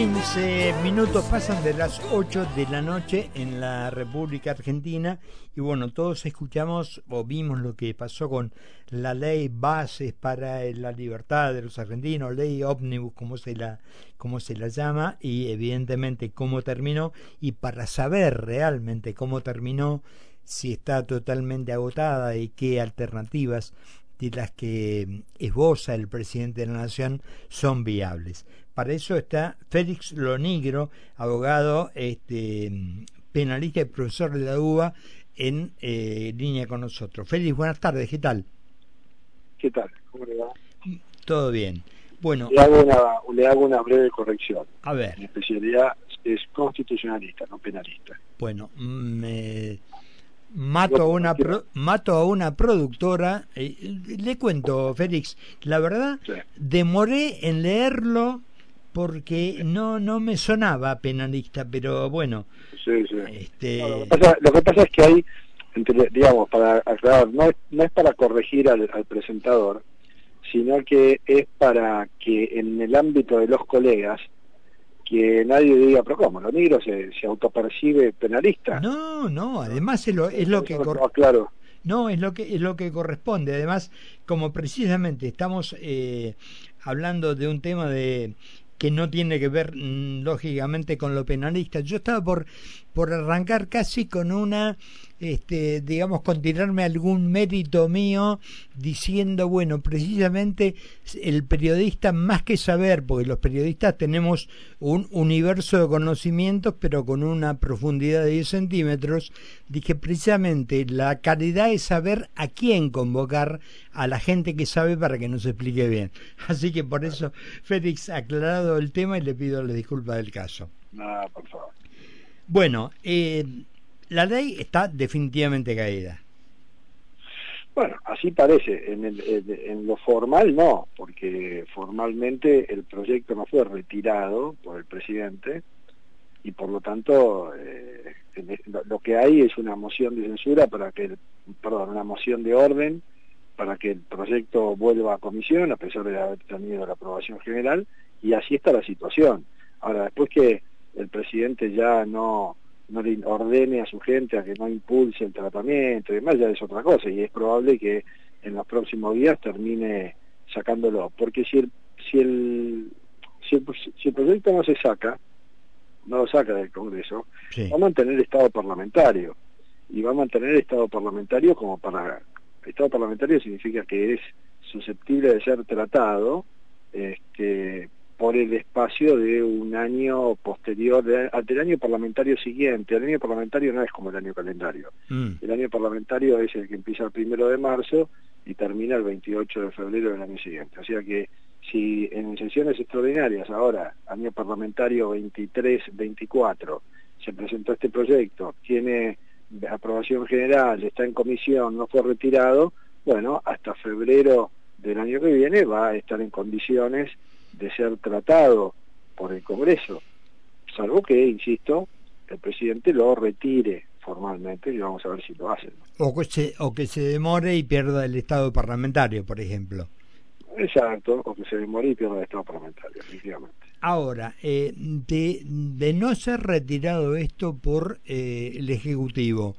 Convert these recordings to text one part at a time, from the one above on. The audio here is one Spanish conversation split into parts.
15 minutos pasan de las 8 de la noche en la República Argentina y bueno, todos escuchamos o vimos lo que pasó con la ley bases para la libertad de los argentinos, ley ómnibus como se la como se la llama y evidentemente cómo terminó y para saber realmente cómo terminó si está totalmente agotada y qué alternativas de las que esboza el presidente de la Nación son viables. Para eso está Félix Lonigro, abogado, este, penalista y profesor de la UBA, en eh, línea con nosotros. Félix, buenas tardes, ¿qué tal? ¿Qué tal? ¿Cómo le va? Todo bien. Bueno, le hago una, le hago una breve corrección. A ver. Mi especialidad es constitucionalista, no penalista. Bueno, me mato a una mato a una productora eh, le cuento Félix la verdad demoré en leerlo porque no no me sonaba penalista pero bueno sí, sí. Este... lo, que pasa, es que hay digamos para aclarar no es, no es para corregir al, al presentador sino que es para que en el ámbito de los colegas que nadie diga, pero ¿cómo? ¿Lo negro se, se autopercibe penalista? No, no, además es lo, es lo que... claro. No, es lo que es lo que corresponde. Además, como precisamente estamos eh, hablando de un tema de que no tiene que ver mm, lógicamente con lo penalista. Yo estaba por por arrancar casi con una este, digamos, con tirarme algún mérito mío diciendo, bueno, precisamente el periodista más que saber, porque los periodistas tenemos un universo de conocimientos, pero con una profundidad de 10 centímetros, dije precisamente la calidad es saber a quién convocar a la gente que sabe para que nos explique bien. Así que por eso, Félix, aclarado el tema y le pido la disculpa del caso. No, por favor. Bueno, eh, la ley está definitivamente caída. Bueno, así parece. En, lo formal no, porque formalmente el proyecto no fue retirado por el presidente y por lo tanto eh, lo que hay es una moción de censura para que, perdón, una moción de orden para que el proyecto vuelva a comisión a pesar de haber tenido la aprobación general y así está la situación. Ahora, después que el presidente ya no no le ordene a su gente a que no impulse el tratamiento y demás, ya es otra cosa, y es probable que en los próximos días termine sacándolo, porque si el, si el, si el, proyecto no se saca, no lo saca del Congreso, va a mantener estado parlamentario, y va a mantener estado parlamentario como para... Estado parlamentario significa que es susceptible de ser tratado este, por el espacio de un año posterior, del año parlamentario siguiente. El año parlamentario no es como el año calendario. Mm. El año parlamentario es el que empieza el primero de marzo y termina el 28 de febrero del año siguiente. O sea que si en sesiones extraordinarias ahora, año parlamentario 23-24, se presentó este proyecto, tiene aprobación general, está en comisión, no fue retirado, bueno, hasta febrero del año que viene va a estar en condiciones de ser tratado por el Congreso, salvo que, insisto, el presidente lo retire formalmente y vamos a ver si lo hacen. O que se, o que se demore y pierda el Estado parlamentario, por ejemplo. Exacto, o que se demore y pierda el Estado parlamentario, efectivamente. Ahora, eh, de, de, no ser retirado esto por eh, el Ejecutivo,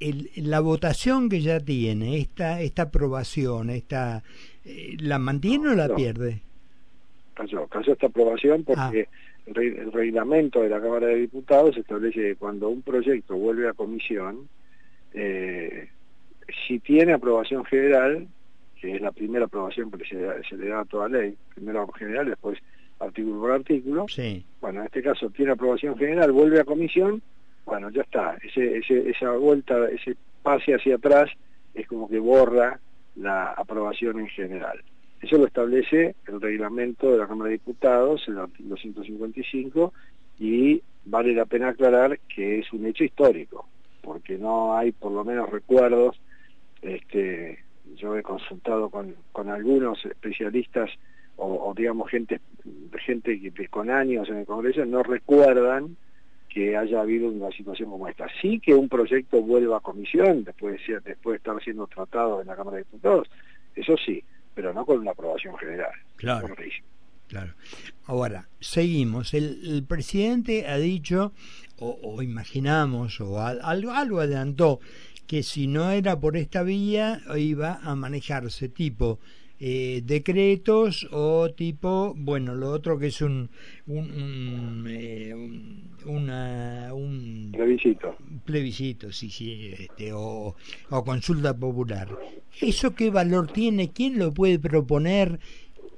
el, la votación que ya tiene, esta, esta aprobación, esta, eh, ¿la mantiene o la pierde? cayó. Cayó esta aprobación porque ah. el, reglamento de la Cámara de Diputados establece que cuando un proyecto vuelve a comisión, eh, si tiene aprobación general, que es la primera aprobación que se, le da a toda ley, primero general, después artículo por artículo, bueno, en este caso tiene aprobación general, vuelve a comisión, bueno, ya está, esa vuelta, ese pase hacia atrás es como que borra la aprobación en general. Eso lo establece el reglamento de la Cámara de Diputados, el artículo 155, y vale la pena aclarar que es un hecho histórico, porque no hay por lo menos recuerdos, este, yo he consultado con, algunos especialistas o, digamos gente, gente que con años en el Congreso no recuerdan que haya habido una situación como esta. Sí que un proyecto vuelva a comisión después de, después de estar siendo tratado en la Cámara de Diputados, eso sí, pero no con una aprobación general. Claro. Claro. Ahora, seguimos. El, presidente ha dicho, o, imaginamos, o algo, algo adelantó, que si no era por esta vía iba a manejarse tipo eh, decretos o tipo, bueno, lo otro que es un, un, eh, una, un plebiscito. Plebiscito, sí, sí, este, o, o consulta popular. ¿Eso qué valor tiene? ¿Quién lo puede proponer?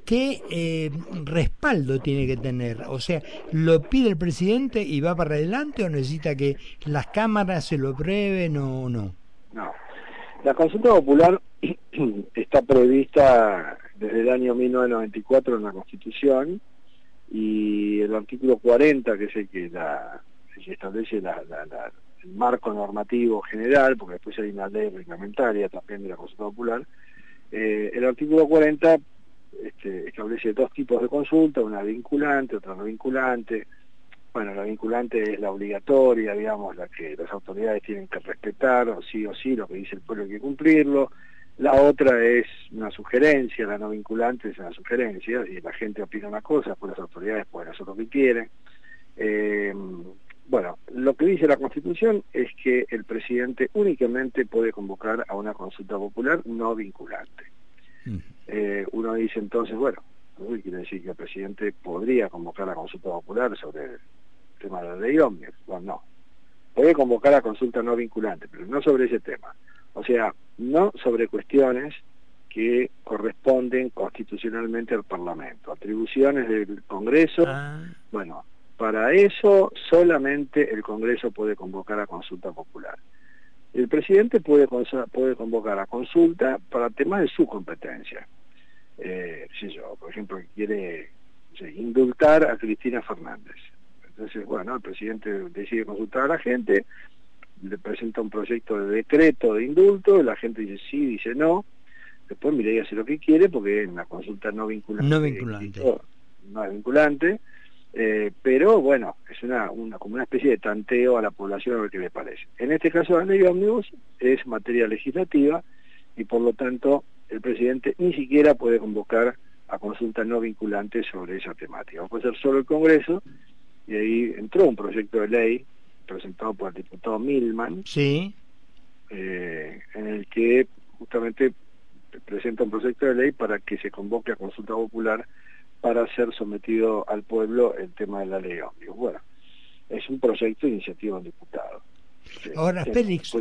¿Qué eh, respaldo tiene que tener? O sea, ¿lo pide el presidente y va para adelante o necesita que las cámaras se lo prueben o no? No. La consulta popular está prevista desde el año 1994 en la Constitución y el artículo 40, que es el que, la, establece el marco normativo general, porque después hay una ley reglamentaria también de la consulta popular, eh, el artículo 40 este, establece dos tipos de consulta, una vinculante, otra no vinculante. Bueno, la vinculante es la obligatoria, digamos, la que las autoridades tienen que respetar, o sí o sí, lo que dice el pueblo hay que cumplirlo. La otra es una sugerencia, la no vinculante es una sugerencia, y la gente opina una cosa, pues las autoridades pueden hacer lo que quieren. Eh, bueno, lo que dice la Constitución es que el presidente únicamente puede convocar a una consulta popular no vinculante. Eh, uno dice entonces, bueno, quiere decir que el presidente podría convocar a consulta popular sobre el tema de la ley ómnibus. Bueno, no. Puede convocar a consulta no vinculante, pero no sobre ese tema. O sea, no sobre cuestiones que corresponden constitucionalmente al Parlamento. Atribuciones del Congreso, ah. bueno, para eso solamente el Congreso puede convocar a consulta popular. El presidente puede, puede convocar a consulta para temas de su competencia. Eh, yo, por ejemplo, quiere indultar a Cristina Fernández. Entonces, bueno, el presidente decide consultar a la gente, le presenta un proyecto de decreto de indulto, la gente dice sí, dice no, después mire hace lo que quiere porque en la consulta no vinculante. No vinculante. no es vinculante, eh, pero bueno, es una, una, como una especie de tanteo a la población a ver qué le parece. En este caso la ley ómnibus es materia legislativa y por lo tanto el presidente ni siquiera puede convocar a consulta no vinculante sobre esa temática. Va a ser solo el Congreso y ahí entró un proyecto de ley presentado por el diputado Milman, sí. Eh, en el que justamente presenta un proyecto de ley para que se convoque a consulta popular para ser sometido al pueblo el tema de la ley ómnibus. Bueno, es un proyecto de iniciativa del diputado. Ahora, Félix,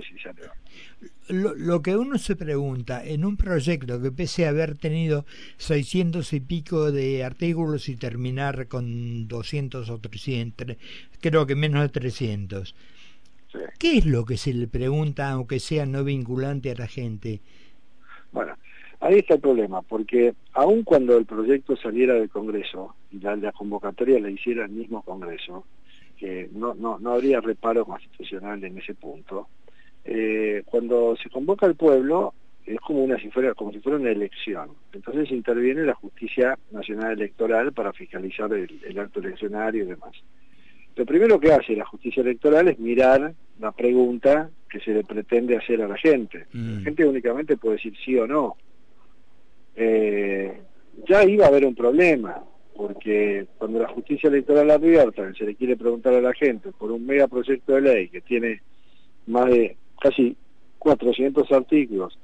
lo, lo, que uno se pregunta en un proyecto que pese a haber tenido 600 y pico de artículos y terminar con 200 o 300, creo que menos de 300, ¿qué es lo que se le pregunta, aunque sea no vinculante a la gente? Bueno, Ahí está el problema, porque aun cuando el proyecto saliera del Congreso y la, convocatoria la hiciera el mismo Congreso, que no, no, no habría reparo constitucional en ese punto, eh, cuando se convoca al pueblo es como, una, si fuera, como si fuera una elección. Entonces interviene la Justicia Nacional Electoral para fiscalizar el, acto eleccionario y demás. Lo primero que hace la justicia electoral es mirar la pregunta que se le pretende hacer a la gente. La mm. gente únicamente puede decir sí o no eh, ya iba a haber un problema, porque cuando la justicia electoral abierta se le quiere preguntar a la gente por un megaproyecto de ley que tiene más de casi 400 artículos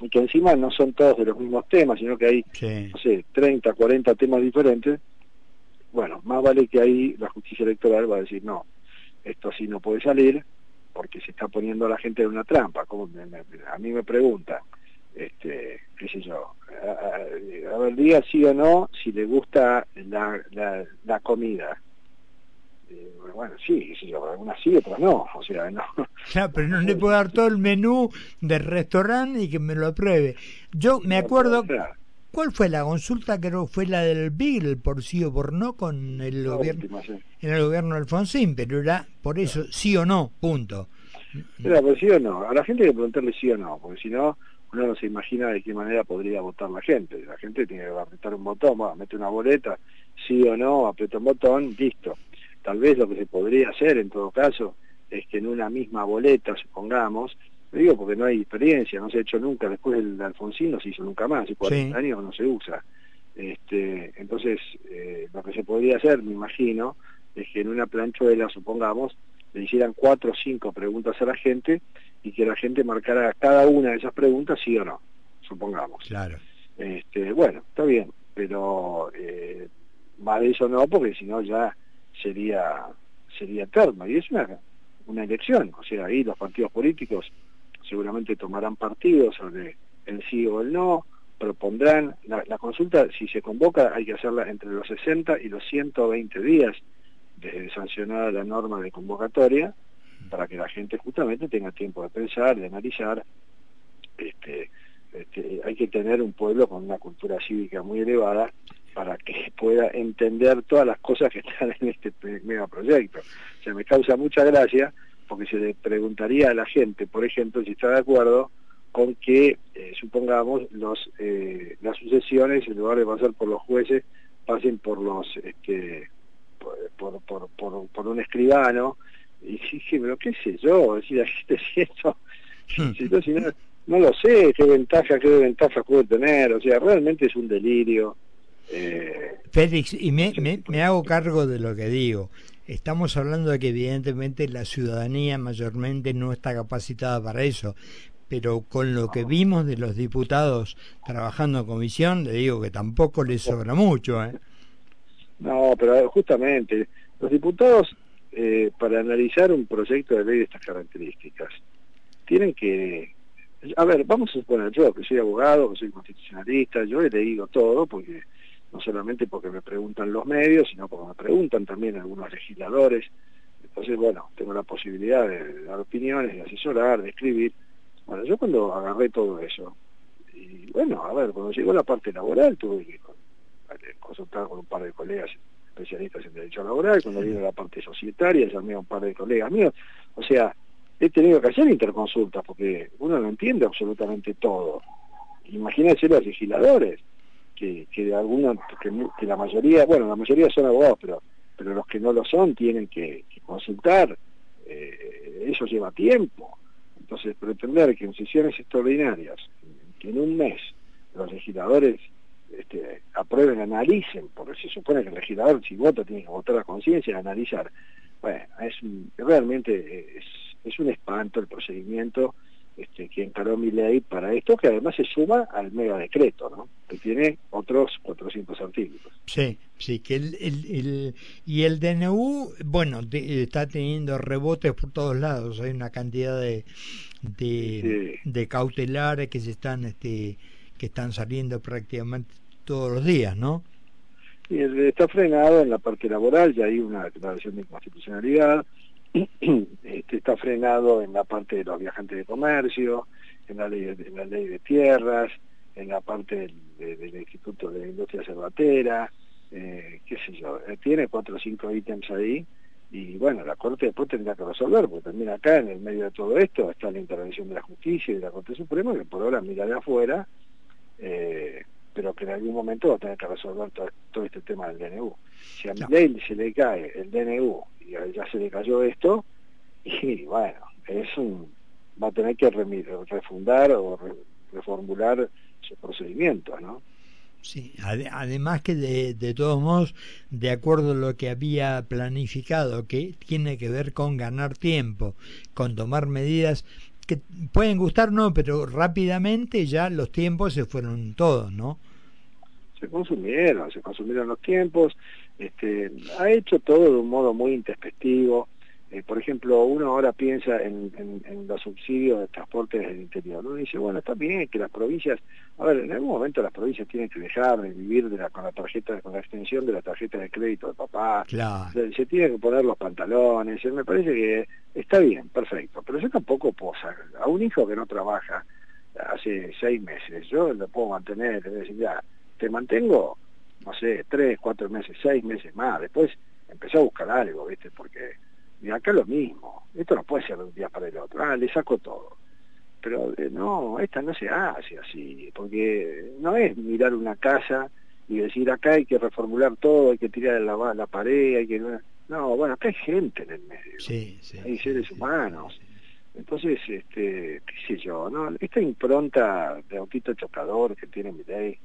y que encima no son todos de los mismos temas, sino que hay, no sé, 30, 40 temas diferentes, bueno, más vale que ahí la justicia electoral va a decir, no, esto así no puede salir porque se está poniendo a la gente en una trampa. Como a mí me pregunta este, qué sé yo, a, ver, diga sí o no si le gusta la, la, comida. Eh, bueno, sí, sí, algunas sí, otras no, o sea, no. Ya, pero no le puedo dar todo el menú del restaurante y que me lo apruebe. Yo me acuerdo, ¿cuál fue la consulta? Creo que fue la del Beagle, por sí o por no, con el gobierno, en el gobierno de Alfonsín, pero era por eso, sí o no, punto. Era por sí o no, a la gente hay que preguntarle sí o no, porque si no, uno no se imagina de qué manera podría votar la gente. La gente tiene que apretar un botón, mete una boleta, sí o no, aprieta un botón, listo. Tal vez lo que se podría hacer en todo caso es que en una misma boleta, supongamos, lo digo porque no hay experiencia, no se ha hecho nunca, después del Alfonsín no se hizo nunca más, hace 40 años no se usa. Este, Entonces, eh, lo que se podría hacer, me imagino, es que en una planchuela, supongamos, le hicieran cuatro o cinco preguntas a la gente y que la gente marcara cada una de esas preguntas sí o no, supongamos. Claro. Este, bueno, está bien, pero eh, más de eso no, porque si no ya sería sería eterno. Y es una, una elección, o sea, ahí los partidos políticos seguramente tomarán partido sobre el sí o el no, propondrán, la, la, consulta si se convoca hay que hacerla entre los 60 y los 120 días desde sancionada la norma de convocatoria para que la gente justamente tenga tiempo de pensar, de analizar. Este, este, hay que tener un pueblo con una cultura cívica muy elevada para que pueda entender todas las cosas que están en este mega proyecto. O sea, me causa mucha gracia porque se le preguntaría a la gente, por ejemplo, si está de acuerdo con que, eh, supongamos, los eh, las sucesiones, en lugar de pasar por los jueces, pasen por los este, por, por, por, por un escribano. Y dije, pero qué sé yo, decir, hmm. si no, no lo sé, qué ventaja, qué ventaja puede tener, o sea, realmente es un delirio. Eh, Félix, y me, me, me hago cargo de lo que digo. Estamos hablando de que evidentemente la ciudadanía mayormente no está capacitada para eso, pero con lo que vimos de los diputados trabajando en comisión, le digo que tampoco les sobra mucho. ¿eh? No, pero justamente los diputados, eh, para analizar un proyecto de ley de estas características, tienen que... A ver, vamos a suponer yo, que soy abogado, que soy constitucionalista, yo he leído todo, porque no solamente porque me preguntan los medios, sino porque me preguntan también algunos legisladores. Entonces, bueno, tengo la posibilidad de dar opiniones, de asesorar, de escribir. Bueno, yo cuando agarré todo eso, y bueno, a ver, cuando llegó la parte laboral tuve que consultar con un par de colegas especialistas en derecho laboral, cuando vino la parte societaria llamé a un par de colegas míos, o sea, he tenido que hacer interconsultas porque uno no entiende absolutamente todo. Imagínense los legisladores, que, que algunos, que, la mayoría, bueno, la mayoría son abogados, pero, pero los que no lo son tienen que, consultar, eh, eso lleva tiempo. Entonces, pretender que en sesiones extraordinarias, que en un mes los legisladores este, aprueben, analicen, porque se supone que el legislador si vota tiene que votar a conciencia y analizar. Bueno, es realmente es, es un espanto el procedimiento este, que encaró mi ley para esto, que además se suma al mega decreto, ¿no? que tiene otros 400 artículos. Sí, sí, que el, el, y el DNU, bueno, está teniendo rebotes por todos lados, hay una cantidad de, de, de cautelares que se están, este, que están saliendo prácticamente todos los días, ¿no? Y está frenado en la parte laboral, ya hay una declaración de inconstitucionalidad, este, está frenado en la parte de los viajantes de comercio, en la ley de, la ley de tierras, en la parte del, Instituto de Industria Cervatera, eh, qué sé yo, eh, tiene cuatro o cinco ítems ahí y bueno, la Corte después tendrá que resolver, porque también acá en el medio de todo esto está la intervención de la justicia y de la Corte Suprema, que por ahora mira de afuera, eh, pero que en algún momento va a tener que resolver todo, este tema del DNU. Si a mi ley se le cae el DNU y ya se le cayó esto, y bueno, es un, va a tener que refundar o reformular su procedimiento, ¿no? Sí, además que de, de, todos modos, de acuerdo a lo que había planificado, que tiene que ver con ganar tiempo, con tomar medidas que pueden gustar, no, pero rápidamente ya los tiempos se fueron todos, ¿no? se consumieron, se consumieron los tiempos, este, ha hecho todo de un modo muy introspectivo. Eh, por ejemplo, uno ahora piensa en, los subsidios de transporte del interior. Uno dice, bueno, está bien que las provincias, a ver, en algún momento las provincias tienen que dejar de vivir de la, con la tarjeta, con la extensión de la tarjeta de crédito de papá. Se, se tienen que poner los pantalones. Me parece que está bien, perfecto. Pero yo tampoco puedo a un hijo que no trabaja hace seis meses, yo lo puedo mantener, es decir, ya te mantengo, no sé, tres, cuatro meses, seis meses más, después empecé a buscar algo, ¿viste? Porque y acá lo mismo, esto no puede ser de un día para el otro, ah, le saco todo. Pero eh, no, esta no se hace así, porque no es mirar una casa y decir acá hay que reformular todo, hay que tirar la, la pared, hay que... No, bueno, acá hay gente en el medio, sí, sí, hay seres humanos. Entonces, este, qué sé yo, ¿no? Esta impronta de autito chocador que tiene mi ley,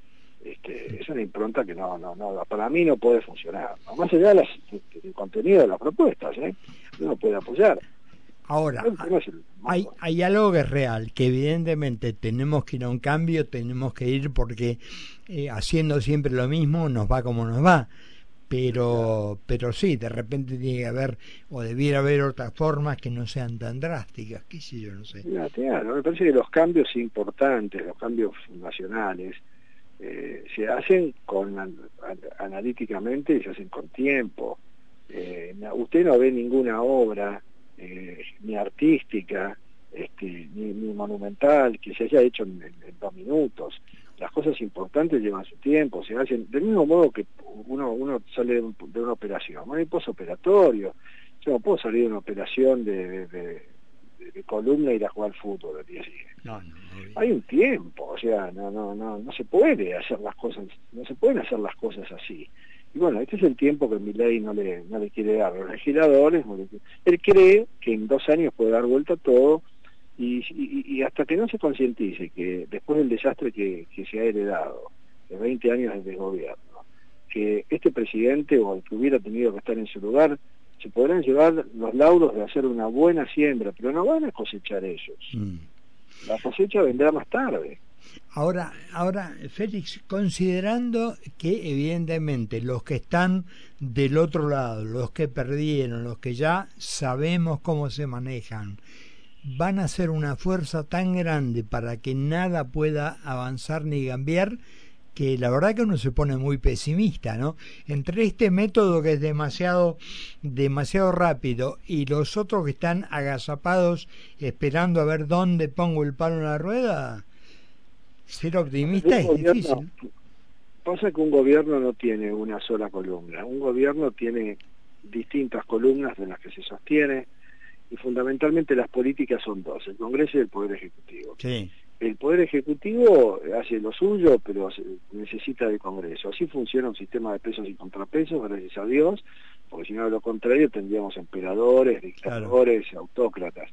Este, es una impronta que no, no, no, para mí no puede funcionar. Más allá del contenido de las propuestas, ¿eh? no puede apoyar. Ahora, hay, hay algo que es real, que evidentemente tenemos que ir a un cambio, tenemos que ir porque eh, haciendo siempre lo mismo nos va como nos va. Pero, pero sí, de repente tiene que haber, o debiera haber otras formas que no sean tan drásticas, qué sé yo, no sé. claro, me parece que los cambios importantes, los cambios nacionales, eh, se hacen con analíticamente y se hacen con tiempo. Eh, usted no ve ninguna obra eh, ni artística este, ni, monumental que se haya hecho en, dos minutos. Las cosas importantes llevan su tiempo, se hacen del mismo modo que uno, uno sale de, una operación, no hay posoperatorio. Yo no puedo salir de una operación de, columna y ir a jugar al fútbol el día siguiente. No, no, hay un tiempo, o sea, no, no, no, no se puede hacer las cosas, no se pueden hacer las cosas así. Y bueno, este es el tiempo que mi ley no le, no le quiere dar a los legisladores. Él cree que en dos años puede dar vuelta todo y, y, hasta que no se concientice que después del desastre que, que se ha heredado, de 20 años de gobierno, que este presidente o el que hubiera tenido que estar en su lugar se podrán llevar los laudos de hacer una buena siembra, pero no van a cosechar ellos. Mm. La cosecha vendrá más tarde. Ahora, ahora, Félix, considerando que evidentemente los que están del otro lado, los que perdieron, los que ya sabemos cómo se manejan, van a ser una fuerza tan grande para que nada pueda avanzar ni cambiar, que la verdad que uno se pone muy pesimista, ¿no? Entre este método que es demasiado, demasiado rápido y los otros que están agazapados esperando a ver dónde pongo el palo en la rueda, ser optimista es difícil. Pasa que un gobierno no tiene una sola columna, un gobierno tiene distintas columnas de las que se sostiene y fundamentalmente las políticas son dos, el Congreso y el Poder Ejecutivo. El Poder Ejecutivo hace lo suyo, pero necesita del Congreso. Así funciona un sistema de pesos y contrapesos, gracias a Dios, porque si no de lo contrario tendríamos emperadores, dictadores, autócratas.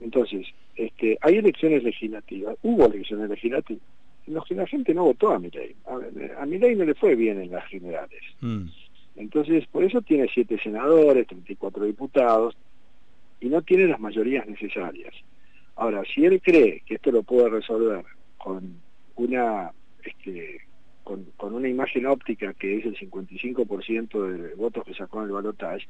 Entonces, este, hay elecciones legislativas, hubo elecciones legislativas, en las que la gente no votó a Milei. A, a Milei no le fue bien en las generales. Mm. Entonces, por eso tiene siete senadores, 34 diputados, y no tiene las mayorías necesarias. Ahora, si él cree que esto lo puede resolver con una este, con, una imagen óptica que es el 55% de votos que sacó en el balotaje,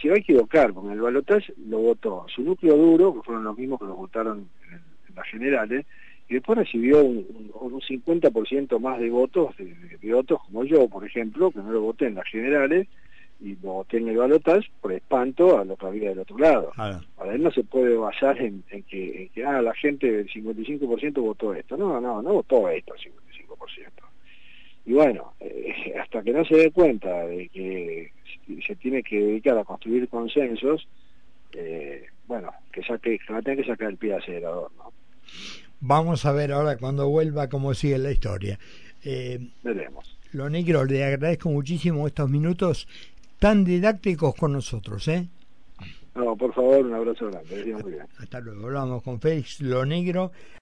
se va a equivocar, porque en el balotaje lo votó su núcleo duro, que fueron los mismos que lo votaron en, las generales, y después recibió un, un, 50% más de votos, de, de, otros como yo, por ejemplo, que no lo voté en las generales, y lo voté en el balotaje por espanto a lo que había del otro lado. Ahora, él no se puede basar en, que, en que ah, la gente del 55% votó esto. No, no, no votó esto el 55%. Y bueno, eh, hasta que no se dé cuenta de que se tiene que dedicar a construir consensos, eh, bueno, que saque, que va a tener que sacar el pie acelerador, ¿no? Vamos a ver ahora cuando vuelva cómo sigue la historia. Eh, Veremos. Lo negro, le agradezco muchísimo estos minutos tan didácticos con nosotros, ¿eh? No, por favor, un abrazo grande. Hasta luego. Hablamos con Félix Lo Negro.